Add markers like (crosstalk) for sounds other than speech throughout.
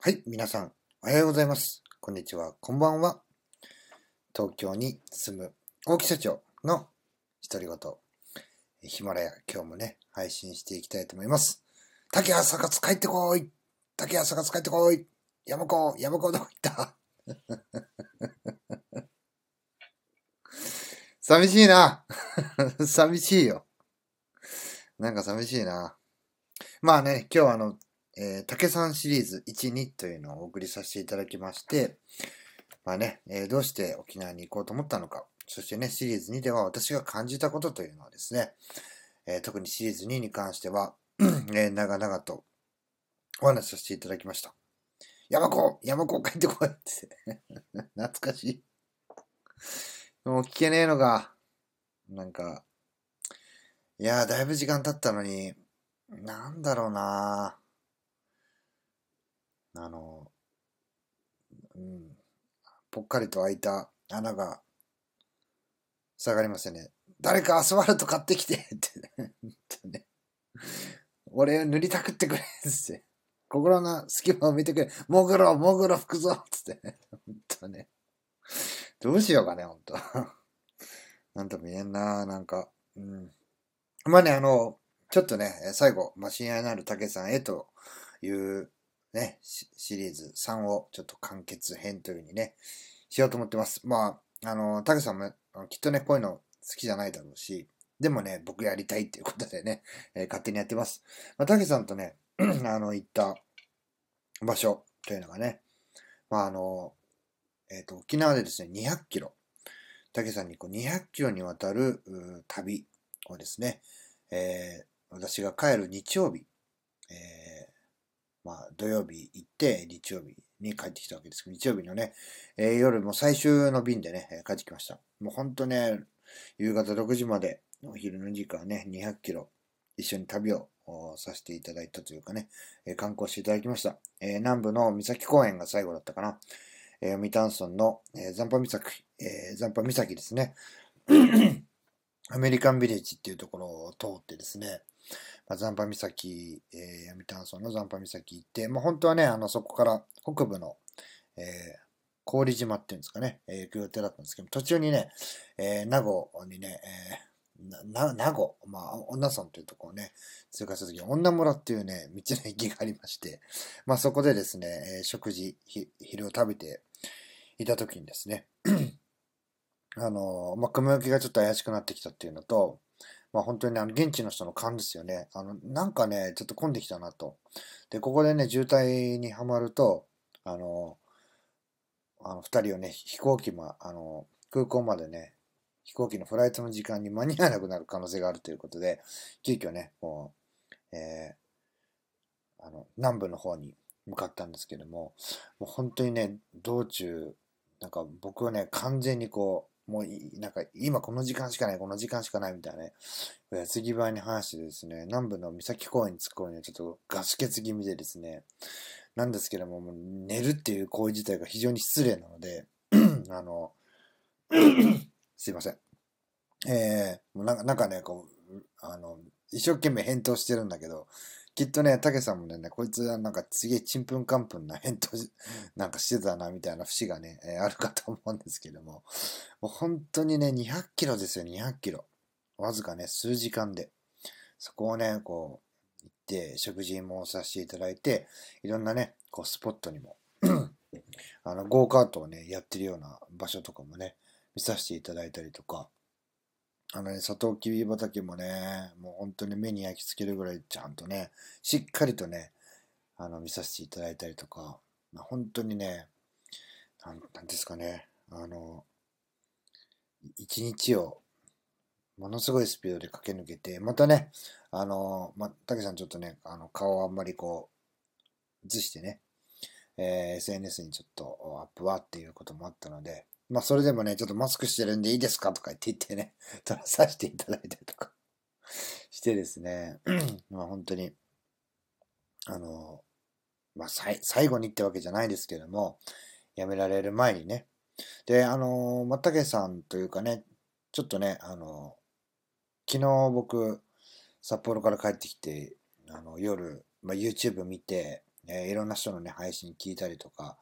はい、皆さん、おはようございます。こんにちは、こんばんは。東京に住む大木社長の独り言。ヒマラヤ、今日もね、配信していきたいと思います。竹谷坂津帰ってこい竹谷坂津帰ってこい山子、山子どこ行った？(laughs) 寂しいな (laughs) 寂しいよ。なんか寂しいな。まあね、今日はあの、えー、竹さんシリーズ1、2というのをお送りさせていただきまして、まあね、えーどうして沖縄に行こうと思ったのか、そしてね、シリーズ2では私が感じたことというのはですね、えー特にシリーズ2に関しては、(clears throat) え長々とお話しさせていただきました。山子山子帰ってこいって。(laughs) 懐かしい。もう聞けねえのが、なんか、いや、だいぶ時間経ったのに、なんだろうなあの、うん、ぽっかりと開いた穴が下がりますよね。誰かアスファルト買ってきてってね。ほんとね俺塗りたくってくれって。心の隙間を見てくれ。もぐろ、もぐろ吹くぞつって。ほんとね。どうしようかね、ほんと。なんとも言えんななんか。うん。まあね、あの、ちょっとね、最後、まあ、親愛なる竹さんへというね、シリーズ3をちょっと完結編という風にね、しようと思ってます。まあ、あの、竹さんもきっとね、こういうの好きじゃないだろうし、でもね、僕やりたいっていうことでね、えー勝手にやってます。まあ、竹さんとね、(clears throat) あの、行った場所というのがね、まあ、あの、えっ、と、沖縄でですね、200キロ、竹さんにこう200キロにわたる旅をですね、えー私が帰る日曜日、えーまあ、土曜日行って、日曜日に帰ってきたわけですけど、日曜日のね、えー夜も最終の便でね、帰ってきました。もうほんとね、夕方6時まで、お昼の時間ね、200キロ、一緒に旅をさせていただいたというかね、えー観光していただきました。えー南部の三崎公園が最後だったかな。えー、読谷村の、えー、残波岬、えー、残波岬ですね。(clears throat) アメリカンビレッジっていうところを通ってですね、まあ、残波岬、えー、読谷村の残波岬行って、まあ、本当はね、あの、そこから北部の、えー、郡島っていうんですかね、えー行く予定だったんですけど、途中にね、えー、名護にね、えー、な、名護、まあ、女村というところをね、通過した時に、女村っていうね、道の駅がありまして、まあ、そこでですね、えー食事、ひ昼を食べていた時にですね、(clears throat) あのまあ、雲行きがちょっと怪しくなってきたっていうのと、まあ本当にあの現地の人の勘ですよね。あの、なんかね、ちょっと混んできたなと。で、ここでね、渋滞にはまると、あの、あの、二人をね、飛行機ま、あの、空港までね、飛行機のフライトの時間に間に合わなくなる可能性があるということで、急遽ね、もう、えーあの、南部の方に向かったんですけども、もう本当にね、道中、なんか僕はね、完全にこう、もう、なんか今この時間しかない、この時間しかないみたいなね、矢継ぎ早に話してですね、南部の三崎公園に着く頃にはちょっとガス欠気味でですね、なんですけども、もう寝るっていう行為自体が非常に失礼なので、(clears throat) あの、(clears throat) すいません。えー、もうなんかなんかね、こう、あの、一生懸命返答してるんだけど、きっとね、たけさんもね、こいつはなんかすげえちんぷんかんぷんな返答 (laughs) なんかしてたな、みたいな節がね、えーあるかと思うんですけども、もう本当にね、200キロですよ、200キロ。わずかね、数時間で。そこをね、こう、行って、食事もさせていただいて、いろんなね、こう、スポットにも、(clears throat) あの、ゴーカートをね、やってるような場所とかもね、見させていただいたりとか、あのね、サトウキビ畑もね、もう本当に目に焼き付けるぐらいちゃんとね、しっかりとね、あの、見させていただいたりとか、まあ、本当にね、なんなんですかね、あの、一日をものすごいスピードで駆け抜けて、またね、あの、ま、たけさんちょっとね、あの、顔をあんまりこう、映してね、えー SNS にちょっとアップはっていうこともあったので、まあ、それでもね、ちょっとマスクしてるんでいいですかとか言って言ってね、(laughs) 撮らさせていただいたりとか (laughs) してですね、(clears throat) まあ、本当に、あの、まあ、最後にってわけじゃないですけども、辞められる前にね、で、あの、まったけさんというかね、ちょっとね、あの、昨日僕、札幌から帰ってきて、あの、夜、まあ、YouTube 見て、えー、いろんな人のね、配信聞いたりとか、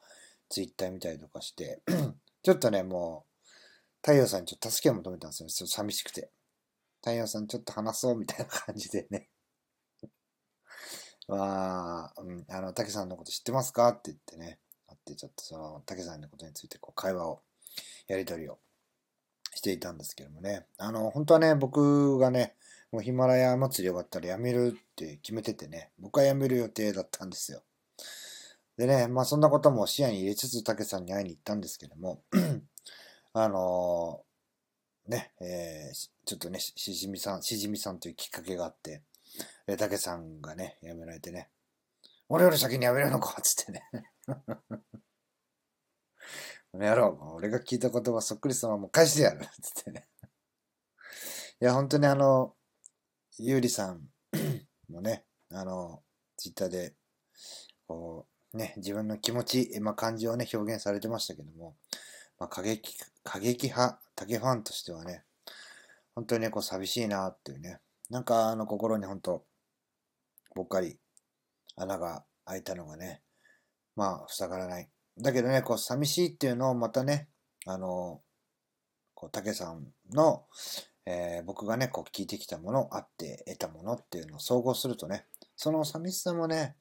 ツイッター見たりとかして、ちょっとね、もう、太陽さんにちょっと助けを求めたんですよ。ちょっと寂しくて。太陽さんちょっと話そうみたいな感じでね。(laughs) まあ、うん、あの、竹さんのこと知ってますかって言ってね、あって、ちょっとその、竹さんのことについてこう会話を、やりとりをしていたんですけどもね。あの、本当はね、僕がね、もうヒマラヤ祭り終わったら辞めるって決めててね、僕は辞める予定だったんですよ。でね、まあそんなことも視野に入れつつ、竹さんに会いに行ったんですけども、(clears throat) あのー、ね、えー、ちょっとね、しじみさん、しじみさんというきっかけがあって、で、竹さんがね、辞められてね、俺より先に辞めるのかつってね。この野郎、俺が聞いた言葉そっくりそのまま返してやるつってね。いや、本当にあの、ゆうりさんもね、あの、ツイッターで、こう、ね、自分の気持ち、まあ、感情をね、表現されてましたけども、まあ、過激、過激派、竹ファンとしてはね、本当にね、こう、寂しいなっていうね、なんか、あの、心に本当、ぽっかり穴が開いたのがね、まあ、塞がらない。だけどね、こう、寂しいっていうのをまたね、あの、こう、竹さんの、えー、僕がね、こう、聞いてきたもの、あって得たものっていうのを総合するとね、その寂しさもね、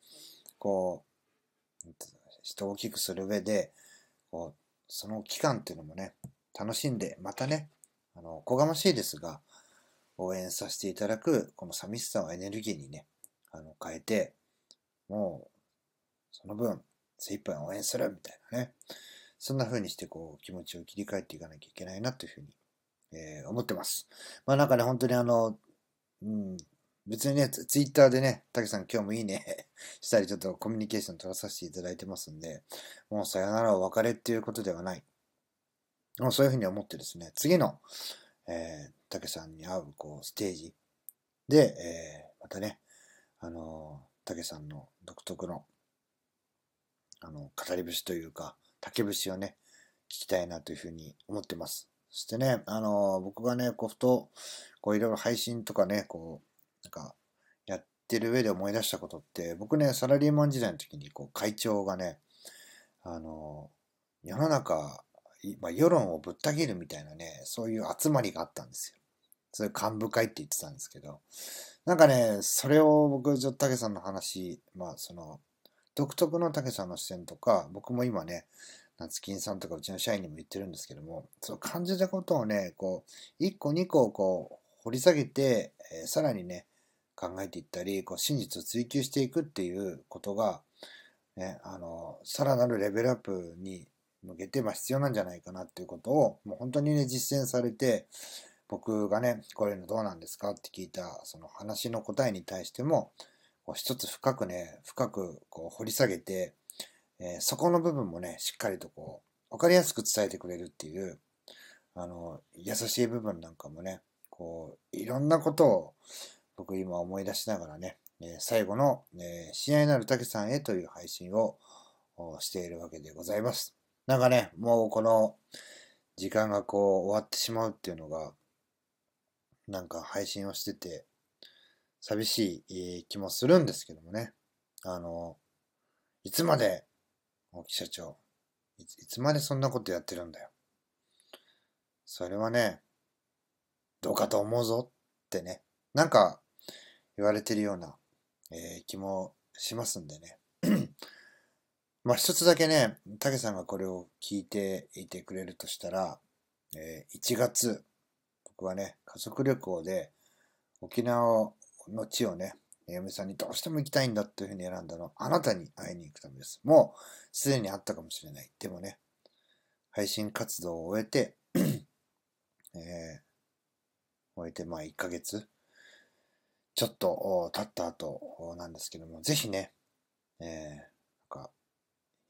こう、人を大きくする上で、こう、その期間っていうのもね、楽しんで、またね、あの、こがましいですが、応援させていただく、この寂しさをエネルギーにね、あの、変えて、もう、その分、精一杯応援するみたいなね。そんな風にして、こう、気持ちを切り替えていかなきゃいけないなというふうに、えー、思ってます。まあなんかね、本当にあの、うん、別にね、ツイッターでね、たけさん今日もいいね (laughs) したり、ちょっとコミュニケーション取らさせていただいてますんで、もうさよならお別れっていうことではない。もうそういうふうに思ってですね、次の、えー、たけさんに会う、こう、ステージで、えー、またね、あの、竹さんの独特の、あの、語り節というか、竹節をね、聞きたいなというふうに思ってます。そしてね、あの、僕がね、こう、ふと、こう、いろいろ配信とかね、こう、なんか、やってる上で思い出したことって、僕ね、サラリーマン時代の時に、こう、会長がね、あの、世の中、まあ、世論をぶった切るみたいなね、そういう集まりがあったんですよ。そういう幹部会って言ってたんですけど、なんかね、それを僕、ちょっと竹さんの話、まあその、独特の竹さんの視点とか、僕も今ね、夏金さんとかうちの社員にも言ってるんですけども、そう感じたことをね、こう、一個二個こう、掘り下げて、えー、さらにね、考えていったり、こう真実を追求していくっていうことが、ね、あの、さらなるレベルアップに向けて、まあ、必要なんじゃないかなっていうことを、もう本当にね、実践されて、僕がね、こういうのどうなんですかって聞いた、その話の答えに対しても、こう一つ深くね、深くこう掘り下げて、えー、そこの部分もね、しっかりとこう、わかりやすく伝えてくれるっていう、あの、優しい部分なんかもね、こう、いろんなことを僕今思い出しながらね、え、最後の、え、親愛なるたけさんへという配信をしているわけでございます。なんかね、もうこの時間がこう終わってしまうっていうのが、なんか配信をしてて、寂しい気もするんですけどもね。あの、いつまで、大木社長、いつまでそんなことやってるんだよ。それはね、どうかと思うぞってね、なんか言われてるような、えー、気もしますんでね。まあ一つだけね、たけさんがこれを聞いていてくれるとしたら、えー、1月、僕はね、家族旅行で沖縄の地をね、嫁さんにどうしても行きたいんだっていうふうに選んだの、あなたに会いに行くためです。もうすでにあったかもしれない。でもね、配信活動を終えて、えー、終えてまあ1ヶ月ちょっと経った後なんですけども、ぜひね、えー、なんか、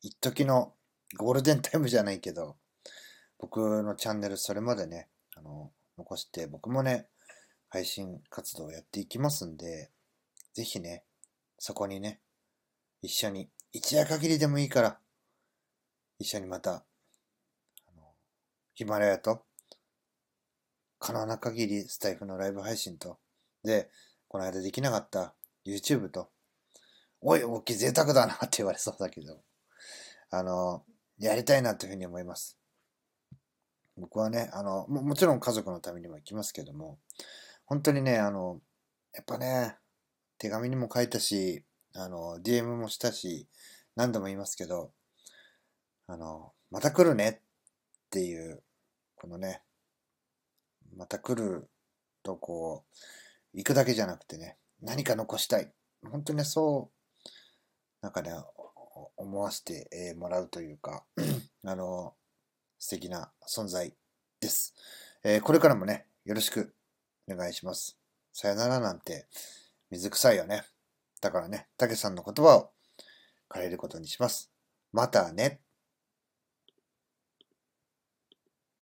一時のゴールデンタイムじゃないけど、僕のチャンネルそれまでね、あの、残して、僕もね、配信活動をやっていきますんで、ぜひね、そこにね、一緒に、一夜限りでもいいから、一緒にまた、あの、ヒマラヤと、可能な限りスタイフのライブ配信と、で、この間できなかった YouTube と、おい、大きい贅沢だなって言われそうだけど、あの、やりたいなというふうに思います。僕はね、あの、ももちろん家族のためにも行きますけども、本当にね、あの、やっぱね、手紙にも書いたし、あの、DM もしたし、何度も言いますけど、あの、また来るねっていう、このね、また来るとこう、行くだけじゃなくてね、何か残したい。本当にそう、なんかね、思わせてもらうというか、(clears throat) あの、素敵な存在です。えー、これからもね、よろしくお願いします。さよならなんて水臭いよね。だからね、たけさんの言葉を借りることにします。またね。